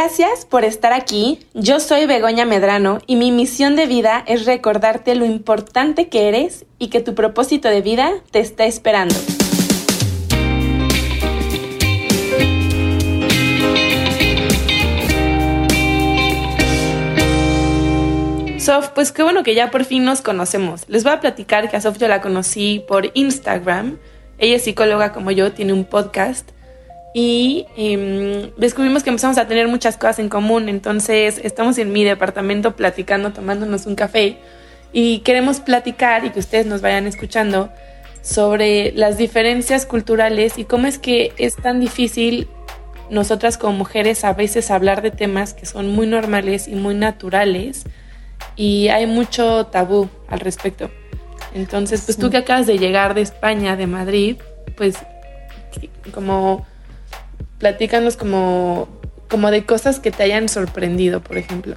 Gracias por estar aquí. Yo soy Begoña Medrano y mi misión de vida es recordarte lo importante que eres y que tu propósito de vida te está esperando. Sof, pues qué bueno que ya por fin nos conocemos. Les voy a platicar que a Sof yo la conocí por Instagram. Ella es psicóloga como yo, tiene un podcast y em, descubrimos que empezamos a tener muchas cosas en común. Entonces estamos en mi departamento platicando, tomándonos un café y queremos platicar y que ustedes nos vayan escuchando sobre las diferencias culturales y cómo es que es tan difícil nosotras como mujeres a veces hablar de temas que son muy normales y muy naturales y hay mucho tabú al respecto. Entonces, pues tú que acabas de llegar de España, de Madrid, pues como platícanos como, como de cosas que te hayan sorprendido, por ejemplo.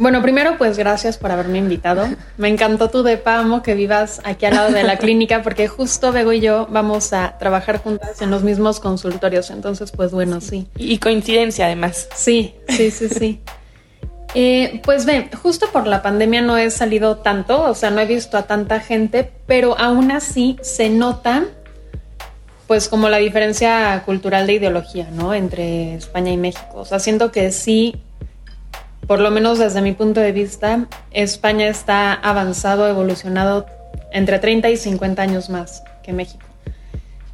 Bueno, primero pues gracias por haberme invitado. Me encantó tu depa, amo que vivas aquí al lado de la clínica porque justo Bego y yo vamos a trabajar juntas en los mismos consultorios, entonces pues bueno, sí. Y coincidencia además. Sí, sí, sí, sí. Eh, pues ven, justo por la pandemia no he salido tanto, o sea, no he visto a tanta gente, pero aún así se nota pues como la diferencia cultural de ideología, ¿no? Entre España y México. O sea, siento que sí, por lo menos desde mi punto de vista, España está avanzado, evolucionado entre 30 y 50 años más que México.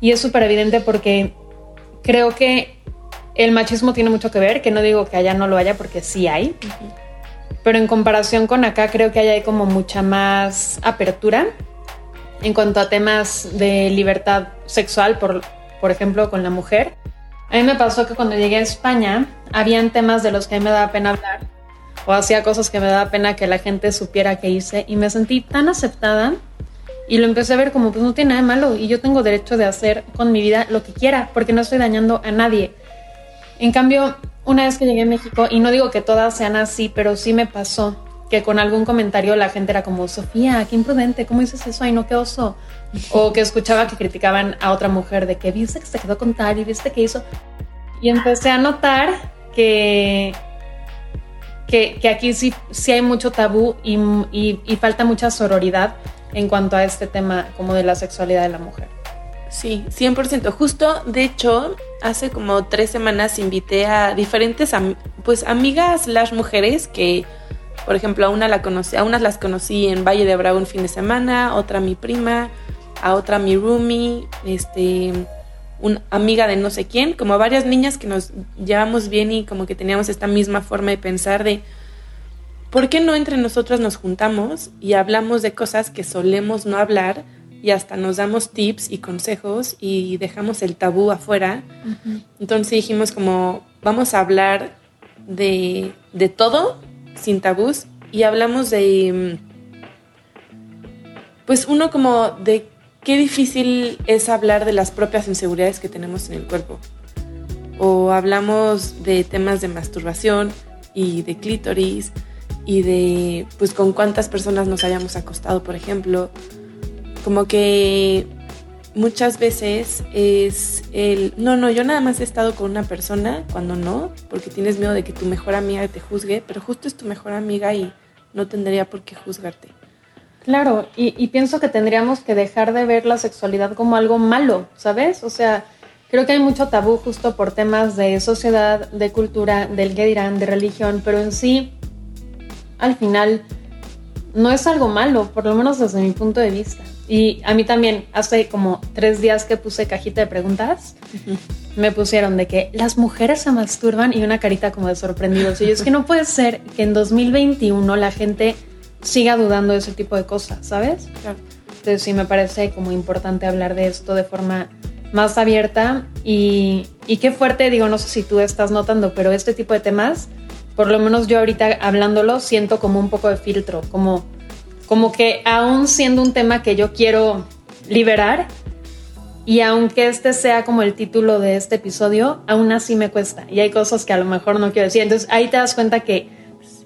Y es súper evidente porque creo que el machismo tiene mucho que ver, que no digo que allá no lo haya porque sí hay, pero en comparación con acá creo que allá hay como mucha más apertura en cuanto a temas de libertad sexual, por, por ejemplo, con la mujer. A mí me pasó que cuando llegué a España, habían temas de los que me daba pena hablar o hacía cosas que me daba pena que la gente supiera que hice y me sentí tan aceptada y lo empecé a ver como pues no tiene nada de malo y yo tengo derecho de hacer con mi vida lo que quiera porque no estoy dañando a nadie. En cambio, una vez que llegué a México, y no digo que todas sean así, pero sí me pasó que con algún comentario la gente era como, Sofía, qué imprudente, ¿cómo dices eso? Ay, no, qué oso. O que escuchaba que criticaban a otra mujer de que viste que se quedó con tal y viste que hizo. Y empecé a notar que, que, aquí sí, sí hay mucho tabú y, y, falta mucha sororidad en cuanto a este tema como de la sexualidad de la mujer. Sí, 100%. Justo, de hecho, hace como tres semanas invité a diferentes pues amigas, las mujeres que por ejemplo, a una la conocí, a unas las conocí en Valle de Bravo un fin de semana, otra mi prima, a otra mi roomie, este, una amiga de no sé quién, como varias niñas que nos llevamos bien y como que teníamos esta misma forma de pensar de ¿por qué no entre nosotras nos juntamos y hablamos de cosas que solemos no hablar y hasta nos damos tips y consejos y dejamos el tabú afuera? Entonces dijimos como vamos a hablar de, de todo sin tabús y hablamos de, pues uno como de qué difícil es hablar de las propias inseguridades que tenemos en el cuerpo. O hablamos de temas de masturbación y de clítoris y de pues con cuántas personas nos hayamos acostado, por ejemplo. Como que muchas veces es el, no, no, yo nada más he estado con una persona cuando no, porque tienes miedo de que tu mejor amiga te juzgue, pero justo es tu mejor amiga y no tendría por qué juzgarte. Claro, y, pienso que tendríamos que dejar de ver la sexualidad como algo malo, ¿sabes? O sea, creo que hay mucho tabú justo por temas de sociedad, de cultura, del que dirán, de religión, pero en sí, al final, no es algo malo, por lo menos desde mi punto de vista. Y a mí también, hace como tres días que puse cajita de preguntas, me pusieron de que las mujeres se masturban y una carita como de sorprendidos. Y yo es que no puede ser que en 2021 la gente siga dudando de ese tipo de cosas, ¿sabes? Entonces sí me parece como importante hablar de esto de forma más abierta y, y qué fuerte, digo, no sé si tú estás notando, pero este tipo de temas, por lo menos yo ahorita hablándolo, siento como un poco de filtro, como como que aún siendo un tema que yo quiero liberar, y aunque este sea como el título de este episodio, aún así me cuesta. Y hay cosas que a lo mejor no quiero decir. Entonces ahí te das cuenta que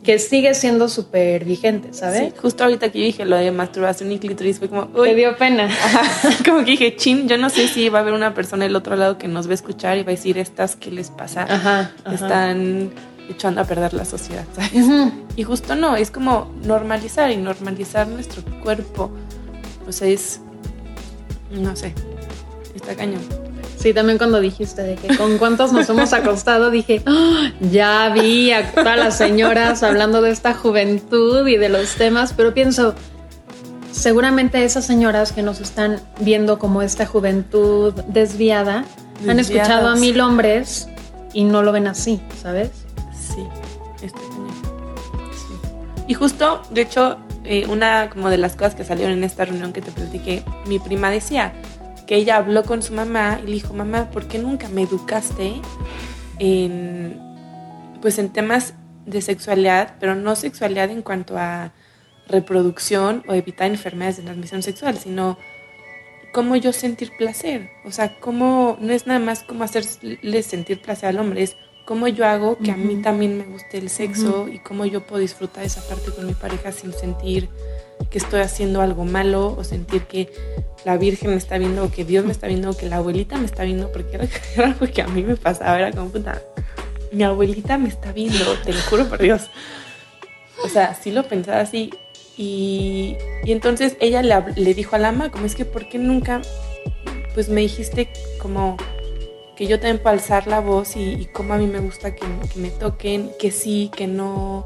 que sigue siendo súper vigente, ¿sabes? Sí, justo ahorita que yo dije lo de masturbación y clítoris fue como... Uy. Te dio pena. como que dije, chin, yo no sé si va a haber una persona del otro lado que nos va a escuchar y va a decir, estas, ¿qué les pasa? Ajá, Están echando a perder la sociedad, ¿sabes? Y justo no, es como normalizar y normalizar nuestro cuerpo. O sea, es... No sé, está cañón. Sí, también cuando dijiste de que con cuántos nos hemos acostado, dije, ¡Ah! ya vi a todas las señoras hablando de esta juventud y de los temas, pero pienso, seguramente esas señoras que nos están viendo como esta juventud desviada, han escuchado a mil hombres y no lo ven así, ¿sabes? Y justo, de hecho, eh, una como de las cosas que salieron en esta reunión que te platiqué, mi prima decía, que ella habló con su mamá y le dijo, mamá, ¿por qué nunca me educaste en, pues en temas de sexualidad, pero no sexualidad en cuanto a reproducción o evitar enfermedades de transmisión sexual, sino cómo yo sentir placer. O sea, cómo no es nada más cómo hacerle sentir placer al hombre, es cómo yo hago que a mí también me guste el sexo y cómo yo puedo disfrutar esa parte con mi pareja sin sentir que estoy haciendo algo malo o sentir que la Virgen me está viendo o que Dios me está viendo o que la abuelita me está viendo, porque era, algo que a mí me pasaba, era como puta, mi abuelita me está viendo, te lo juro por Dios. O sea, sí lo pensaba así. Y, y entonces ella le, le, dijo a la ama, como es que, ¿por qué nunca, pues me dijiste como que yo también puedo alzar la voz y, y cómo a mí me gusta que, que me toquen, que sí, que no,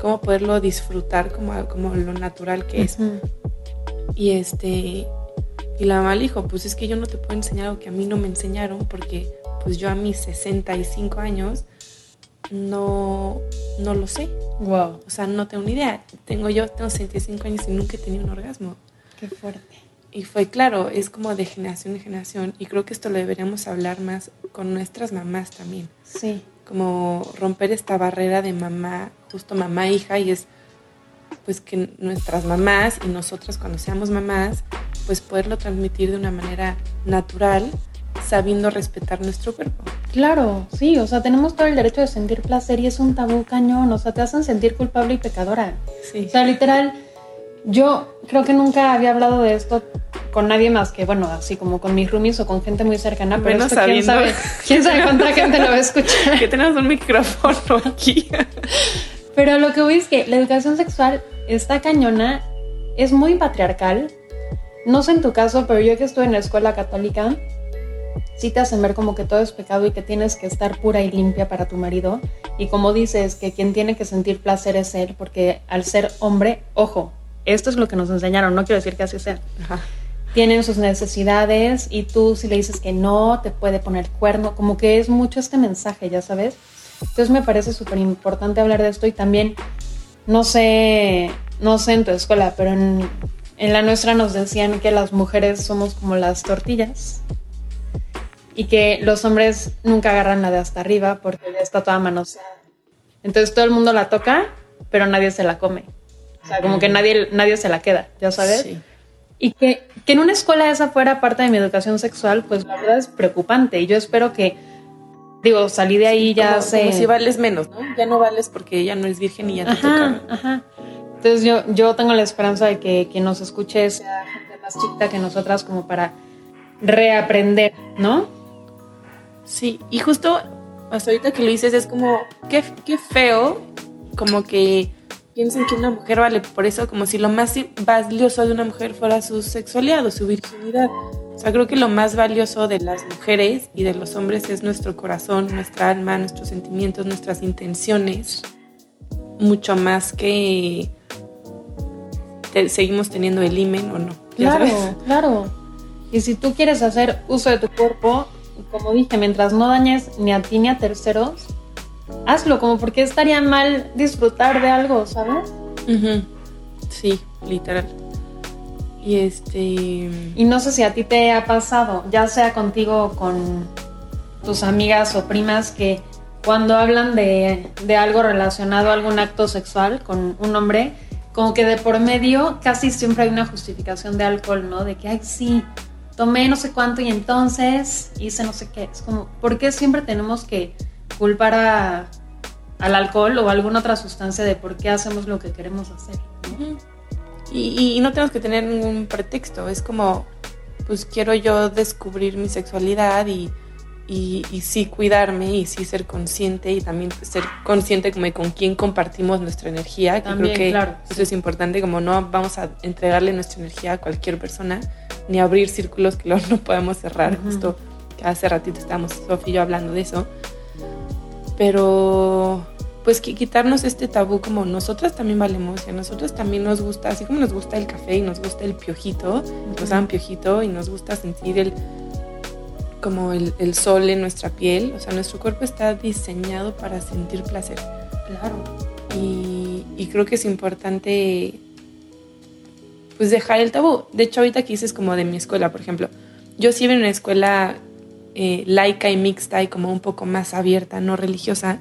cómo poderlo disfrutar como, como lo natural que es. Y este, y la mamá le dijo, pues es que yo no te puedo enseñar algo que a mí no me enseñaron porque pues yo a mis 65 años no, no lo sé. Wow. O sea, no tengo ni idea. Tengo yo, tengo 65 años y nunca he tenido un orgasmo. Qué fuerte. Y fue claro, es como de generación en generación y creo que esto lo deberíamos hablar más con nuestras mamás también. Sí. Como romper esta barrera de mamá, justo mamá hija y es pues que nuestras mamás y nosotras cuando seamos mamás pues poderlo transmitir de una manera natural, sabiendo respetar nuestro cuerpo. Claro, sí, o sea, tenemos todo el derecho de sentir placer y es un tabú cañón, o sea, te hacen sentir culpable y pecadora. Sí. O sea, literal, yo creo que nunca había hablado de esto con nadie más que, bueno, así como con mis roomies o con gente muy cercana, pero esto, quién sabe, quién sabe cuánta gente lo va a escuchar. que tenemos un micrófono aquí. pero lo que voy es que la educación sexual está cañona, es muy patriarcal, no sé en tu caso, pero yo que estuve en la escuela católica, sí te hacen ver como que todo es pecado y que tienes que estar pura y limpia para tu marido. Y como dices, que quien tiene que sentir placer es él, porque al ser hombre, ojo, esto es lo que nos enseñaron, no quiero decir que así sea. Tienen sus necesidades y tú si le dices que no, te puede poner cuerno, como que es mucho este mensaje, ya sabes. Entonces me parece súper importante hablar de esto y también, no sé, no sé en tu escuela, pero en, en la nuestra nos decían que las mujeres somos como las tortillas y que los hombres nunca agarran la de hasta arriba porque ya está toda manoseada. Entonces todo el mundo la toca, pero nadie se la come. O sea, como que nadie, nadie se la queda, ¿ya sabes? Sí. Y que, que en una escuela esa fuera parte de mi educación sexual, pues la verdad es preocupante. Y yo espero que, digo, salí de ahí ya sé... Como si vales menos, ¿no? Ya no vales porque ella no es virgen y ya te ajá, Ajá. Entonces yo, yo tengo la esperanza de que quien nos escuche sea gente más chica que nosotras como para reaprender, ¿no? Sí, y justo hasta ahorita que lo dices es como, qué, qué feo, como que piensen que una mujer vale por eso, como si lo más valioso de una mujer fuera su sexualidad o su virginidad. O sea, creo que lo más valioso de las mujeres y de los hombres es nuestro corazón, nuestra alma, nuestros sentimientos, nuestras intenciones, mucho más que seguimos teniendo el imen o no. Claro, claro. Y si tú quieres hacer uso de tu cuerpo, como dije, mientras no dañes ni a ti ni a terceros, hazlo, como porque estaría mal disfrutar de algo, ¿sabes? Sí, literal. Y este. Y no sé si a ti te ha pasado, ya sea contigo o con tus amigas o primas, que cuando hablan de, de algo relacionado a algún acto sexual con un hombre, como que de por medio casi siempre hay una justificación de alcohol, ¿no? De que, ay, sí, tomé no sé cuánto y entonces hice no sé qué. Es como, ¿por qué siempre tenemos que culpar a, al alcohol o alguna otra sustancia de por qué hacemos lo que queremos hacer. y, y, no tenemos que tener ningún pretexto, es como, pues quiero yo descubrir mi sexualidad y, y, sí cuidarme y sí ser consciente y también ser consciente como con quién compartimos nuestra energía, que creo que eso es importante, como no vamos a entregarle nuestra energía a cualquier persona, ni abrir círculos que luego no podemos cerrar, justo que hace ratito estábamos Sofía y yo hablando de eso, pero pues que quitarnos este tabú como nosotras también valemos y a nosotros también nos gusta, así como nos gusta el café y nos gusta el piojito, nos dan piojito y nos gusta sentir el como el, el, sol en nuestra piel. O sea, nuestro cuerpo está diseñado para sentir placer. Claro. Y, y, creo que es importante pues dejar el tabú. De hecho, ahorita que dices como de mi escuela, por ejemplo, yo sí en una escuela eh, laica y mixta y como un poco más abierta, no religiosa.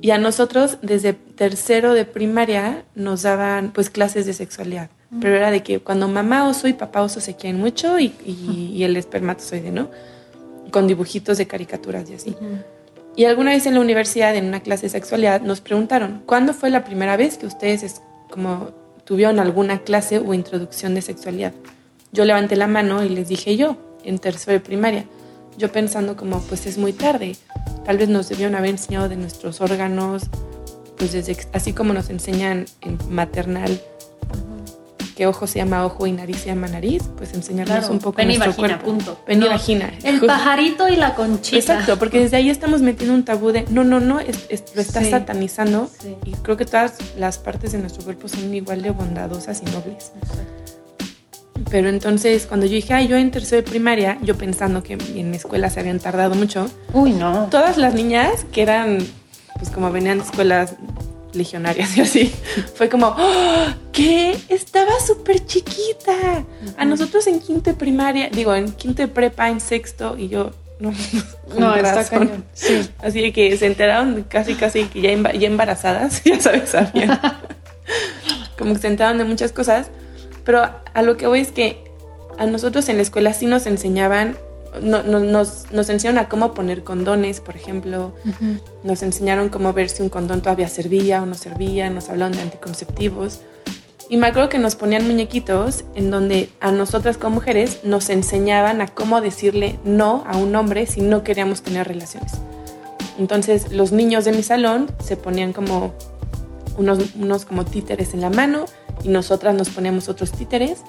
Y a nosotros desde tercero de primaria nos daban pues clases de sexualidad. Pero era de que cuando mamá oso y papá oso se quieren mucho y, y, y el espermatozoide, ¿no? con dibujitos de caricaturas y así. Y alguna vez en la universidad, en una clase de sexualidad, nos preguntaron, ¿cuándo fue la primera vez que ustedes como tuvieron alguna clase o introducción de sexualidad? Yo levanté la mano y les dije yo, en tercero de primaria. Yo pensando como, pues es muy tarde. Tal vez nos debieron haber enseñado de nuestros órganos, pues desde, así como nos enseñan en maternal que ojo se llama ojo y nariz se llama nariz, pues enseñarnos un poco nuestro vagina, cuerpo. Punto. Pen y vagina. El pajarito y la conchita. Exacto, porque desde ahí estamos metiendo un tabú de no, no, no, es, es, lo estás Sí. satanizando Sí. y creo que todas las partes de nuestro cuerpo son igual de bondadosas y nobles. Pero entonces cuando yo dije, ay, yo en tercero de primaria, yo pensando que en mi escuela se habían tardado mucho, Uy, no. todas las niñas que eran, pues como venían de escuelas legionarias y así, fue como, ¡Oh! ¿qué? Estaba súper chiquita. A nosotros en quinto de primaria, digo, en quinto de prepa, en sexto, y yo, no, No, está cañón. Sí. Así que se enteraron casi, casi que ya, emba- ya embarazadas, ya sabes, sabían. Como que se enteraron de muchas cosas. Pero a lo que voy es que a nosotros en la escuela sí nos enseñaban, no- no- nos, nos enseñaron a cómo poner condones, por ejemplo. Nos enseñaron cómo ver si un condón todavía servía o no servía. Nos hablaron de anticonceptivos. Y me acuerdo que nos ponían muñequitos en donde a nosotras como mujeres nos enseñaban a cómo decirle no a un hombre si no queríamos tener relaciones. Entonces los niños de mi salón se ponían como unos, unos como títeres en la mano y nosotras nos poníamos otros títeres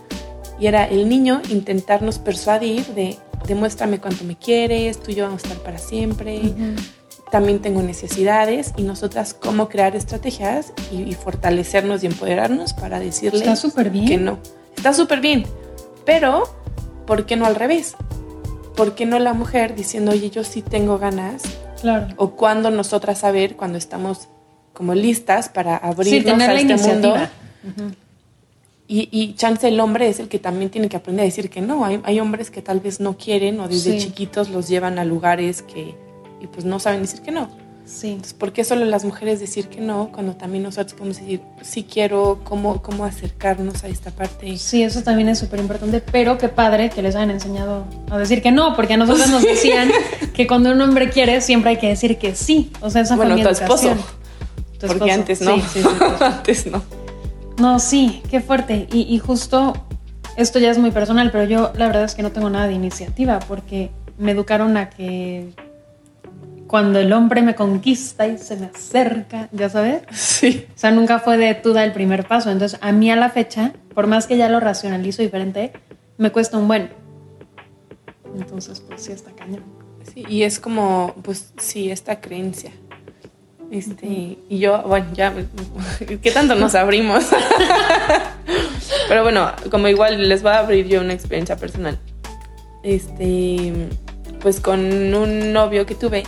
y era el niño intentarnos persuadir de demuéstrame cuánto me quieres, tú y yo vamos a estar para siempre, también tengo necesidades y nosotras cómo crear estrategias y, y fortalecernos y empoderarnos para decirle Está súper bien. que no. Está súper bien, pero ¿por qué no al revés? ¿Por qué no la mujer diciendo, oye, yo sí tengo ganas? Claro. O cuando nosotras saber cuando estamos como listas para abrirnos Sí, tener a la este mundo. iniciativa. Y, y chance el hombre es el que también tiene que aprender a decir que no. Hay, hay hombres que tal vez no quieren o desde Sí. chiquitos los llevan a lugares que y pues no saben decir que no. Sí. Entonces, ¿por qué solo las mujeres decir que no cuando también nosotros podemos decir sí quiero, cómo, cómo acercarnos a esta parte? Sí, eso también es súper importante, pero qué padre que les hayan enseñado a decir que no, porque a nosotros nos decían que cuando un hombre quiere siempre hay que decir que sí. O sea, esa Bueno, fue mi tu esposo. educación. Tu Porque esposo. antes no. Sí, sí. antes no. No, sí, qué fuerte. Y, y justo esto ya es muy personal, pero yo la verdad es que no tengo nada de iniciativa porque me educaron a que cuando el hombre me conquista y se me acerca, ya sabes, Sí. o sea, nunca fue de tú da el primer paso. Entonces, a mí a la fecha, por más que ya lo racionalizo diferente, me cuesta un buen. Entonces, pues sí está cañón. Sí, y es como, pues sí, esta creencia. Este, y yo, bueno, ya, ¿qué tanto nos abrimos? Pero bueno, como igual les voy a abrir yo una experiencia personal. Este, pues con un novio que tuve.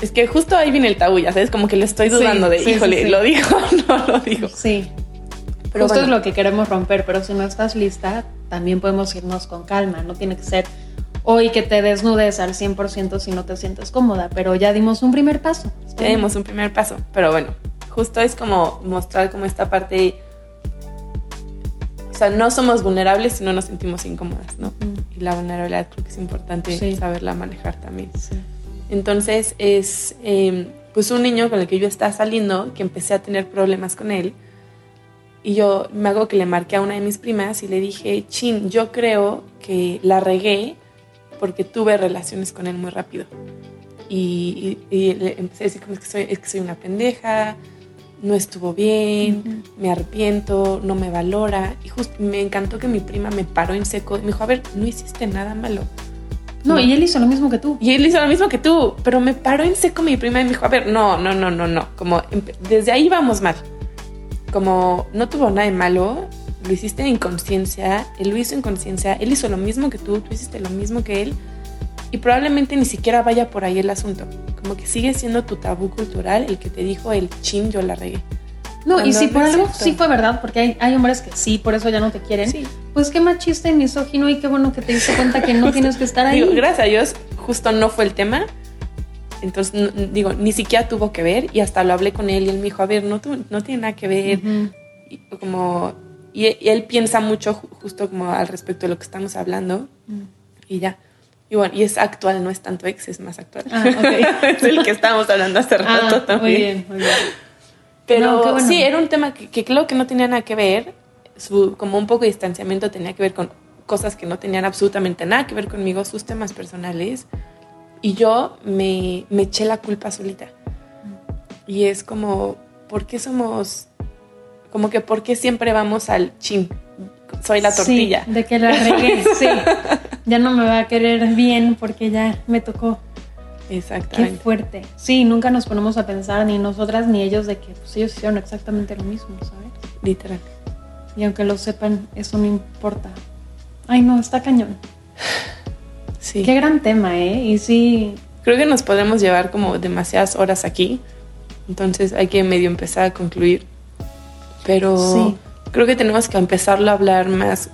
Es que justo ahí viene el tabú, ya sabes, como que le estoy Sí, dudando de, sí, híjole, sí. ¿lo dijo o no lo dijo? Sí. Pero Justo bueno. es lo que queremos romper, pero si no estás lista, también podemos irnos con calma. No tiene que ser hoy que te desnudes al 100% si no te sientes cómoda, pero ya dimos un primer paso. Ya dimos un primer paso, pero bueno, justo es como mostrar como esta parte, o sea, no somos vulnerables si no nos sentimos incómodas, ¿no? Ujú. Y la vulnerabilidad creo que es importante Sí. saberla manejar también. Sí. Entonces es em, pues un niño con el que yo estaba saliendo, que empecé a tener problemas con él. Y yo me hago que le marqué a una de mis primas y le dije, chin, yo creo que la regué porque tuve relaciones con él muy rápido. Y, le empecé a decir como es que soy, es que soy una pendeja, no estuvo bien, me arrepiento, no me valora. Y justo me encantó que mi prima me paró en seco y me dijo, a ver, no hiciste nada malo. No, y él hizo lo mismo que tú. Y él hizo lo mismo que tú, pero me paró en seco mi prima y me dijo, a ver, no, no, no, no, no. Como desde ahí vamos mal. Como no tuvo nada de malo, lo hiciste en inconsciencia, él lo hizo en conciencia, él hizo lo mismo que tú, tú hiciste lo mismo que él. Y probablemente ni siquiera vaya por ahí el asunto. Como que sigue siendo tu tabú cultural el que te dijo el chin, yo la regué. No, y si por algo sí fue verdad, porque hay, hay, hombres que sí, por eso ya no te quieren. Pues qué machista y misógino y qué bueno que te diste cuenta que no tienes que estar ahí. gracias a Dios, justo no fue el tema. Entonces, digo, ni siquiera tuvo que ver y hasta lo hablé con él y él me dijo, a ver, no, no tiene nada que ver. y, como, y, él piensa mucho justo como al respecto de lo que estamos hablando mm. y ya. Y bueno, y es actual, no es tanto ex, es más actual. Ah, es el que estábamos hablando hace ah, rato también. Muy bien, muy bien. Pero sí, era un tema que, que, creo que no tenía nada que ver. Su, como un poco de distanciamiento tenía que ver con cosas que no tenían absolutamente nada que ver conmigo, sus temas personales. Y yo me, me eché la culpa solita. Y es como, ¿por qué somos, como que, ¿por qué siempre vamos al chin? Soy la tortilla. Sí, de que la regué, sí. Ya no me va a querer bien porque ya me tocó. Exactamente. Qué fuerte. Sí, nunca nos ponemos a pensar, ni nosotras ni ellos, de que pues, ellos hicieron exactamente lo mismo, ¿sabes? Literal. Y aunque lo sepan, eso no importa. Ay, no, está cañón. Sí. Qué gran tema, ¿eh? Y sí. Creo que nos podemos llevar como demasiadas horas aquí. Entonces hay que medio empezar a concluir. Pero sí. creo que tenemos que empezarlo a hablar más,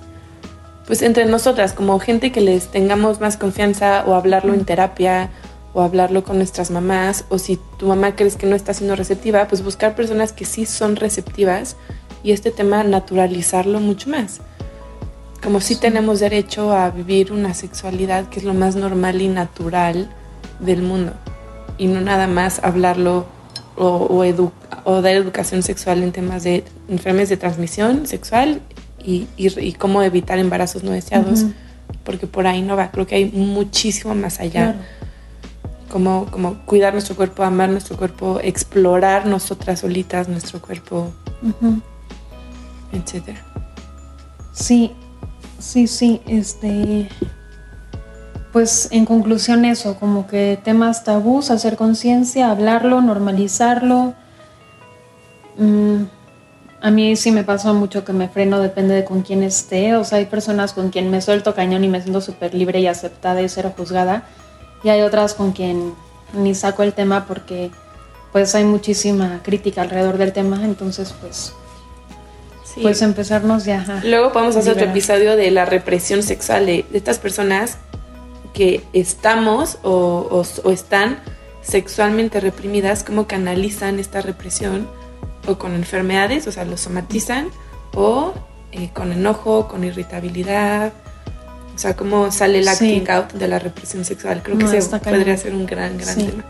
pues entre nosotras, como gente que les tengamos más confianza o hablarlo en terapia o hablarlo con nuestras mamás, o si tu mamá crees que no está siendo receptiva, pues buscar personas que sí son receptivas y este tema naturalizarlo mucho más. Como si tenemos derecho a vivir una sexualidad que es lo más normal y natural del mundo y no nada más hablarlo o, o, dar educación sexual en temas de enfermedades de transmisión sexual y, y, cómo evitar embarazos no deseados, porque por ahí no va, creo que hay muchísimo más allá. Como, como cuidar nuestro cuerpo, amar nuestro cuerpo, explorar nosotras solitas nuestro cuerpo, etcétera. Sí, sí, sí, este, pues en conclusión eso, como que temas tabús, hacer conciencia, hablarlo, normalizarlo. Mm, a mí sí me pasa mucho que me freno, depende de con quién esté. O sea, hay personas con quien me suelto cañón y me siento súper libre y aceptada y cero juzgada y hay otras con quien ni saco el tema porque pues hay muchísima crítica alrededor del tema, entonces pues pues empezarnos ya. Luego podemos hacer otro episodio de la represión sexual de, estas personas que estamos o, están sexualmente reprimidas, cómo canalizan esta represión o con enfermedades, o sea, lo somatizan o eh, con enojo, con irritabilidad, o sea, cómo sale el acting out de la represión sexual. Creo que se podría ser un gran, gran tema.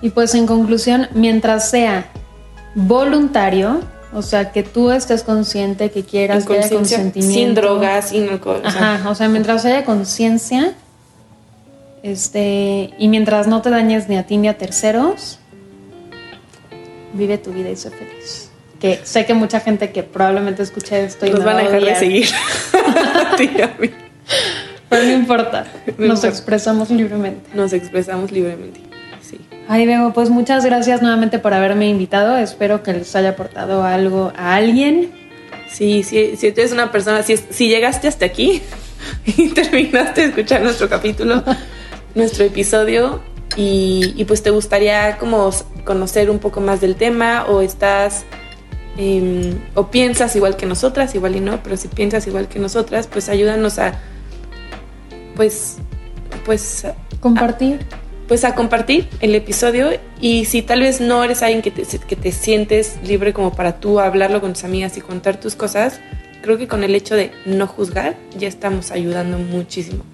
Y pues en conclusión, mientras sea voluntario, o sea, que tú estés consciente, que quieras, que haya consentimiento. Sin drogas, sin alcohol. Ajá, o sea, mientras haya conciencia, este, y mientras no te dañes ni a ti ni a terceros, vive tu vida y sé feliz. Que sé que mucha gente que probablemente escuche esto y nos van a dejar de seguir. Pero no importa, nos expresamos libremente. Nos expresamos libremente, sí. Ay, pues muchas gracias nuevamente por haberme invitado. Espero que les haya aportado algo a alguien. Sí, sí si tú eres una persona, si, si llegaste hasta aquí y terminaste de escuchar nuestro capítulo, nuestro episodio, y, y, pues te gustaría como conocer un poco más del tema o estás em, o piensas igual que nosotras, igual y no, pero si piensas igual que nosotras, pues ayúdanos a pues, pues... Compartir. pues a compartir el episodio y si tal vez no eres alguien que te, que te sientes libre como para tú hablarlo con tus amigas y contar tus cosas, creo que con el hecho de no juzgar ya estamos ayudando muchísimo.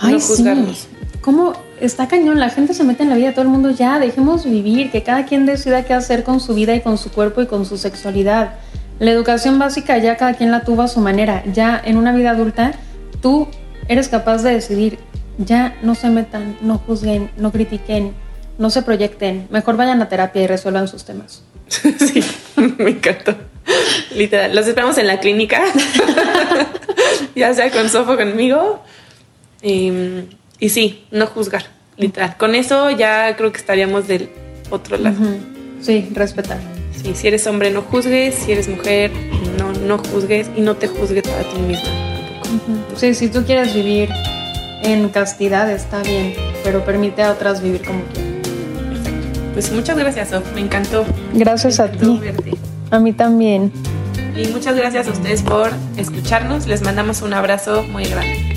Ay, no juzgarnos. ¿Cómo está cañón? La gente se mete en la vida de todo el mundo ya, dejemos vivir, que cada quien decida qué hacer con su vida y con su cuerpo y con su sexualidad. La educación básica ya cada quien la tuvo a su manera. Ya en una vida adulta, tú eres capaz de decidir, ya no se metan, no juzguen, no critiquen, no se proyecten. Mejor vayan a terapia y resuelvan sus temas. sí, me encantó. Literal, los esperamos en la clínica, ya sea con Sofo conmigo. Em, y sí, no juzgar, literal. Con eso ya creo que estaríamos del otro lado. Sí, respetar. Sí, si eres hombre no juzgues, si eres mujer no, no juzgues y no te juzgues a ti misma tampoco. Sí, si tú quieres vivir en castidad está bien, pero permite a otras vivir como quieran. Exacto. Pues muchas gracias, Sof, me encantó. Gracias Me a ti. verte. A mí también. Y muchas gracias a ustedes por escucharnos. Les mandamos un abrazo muy grande.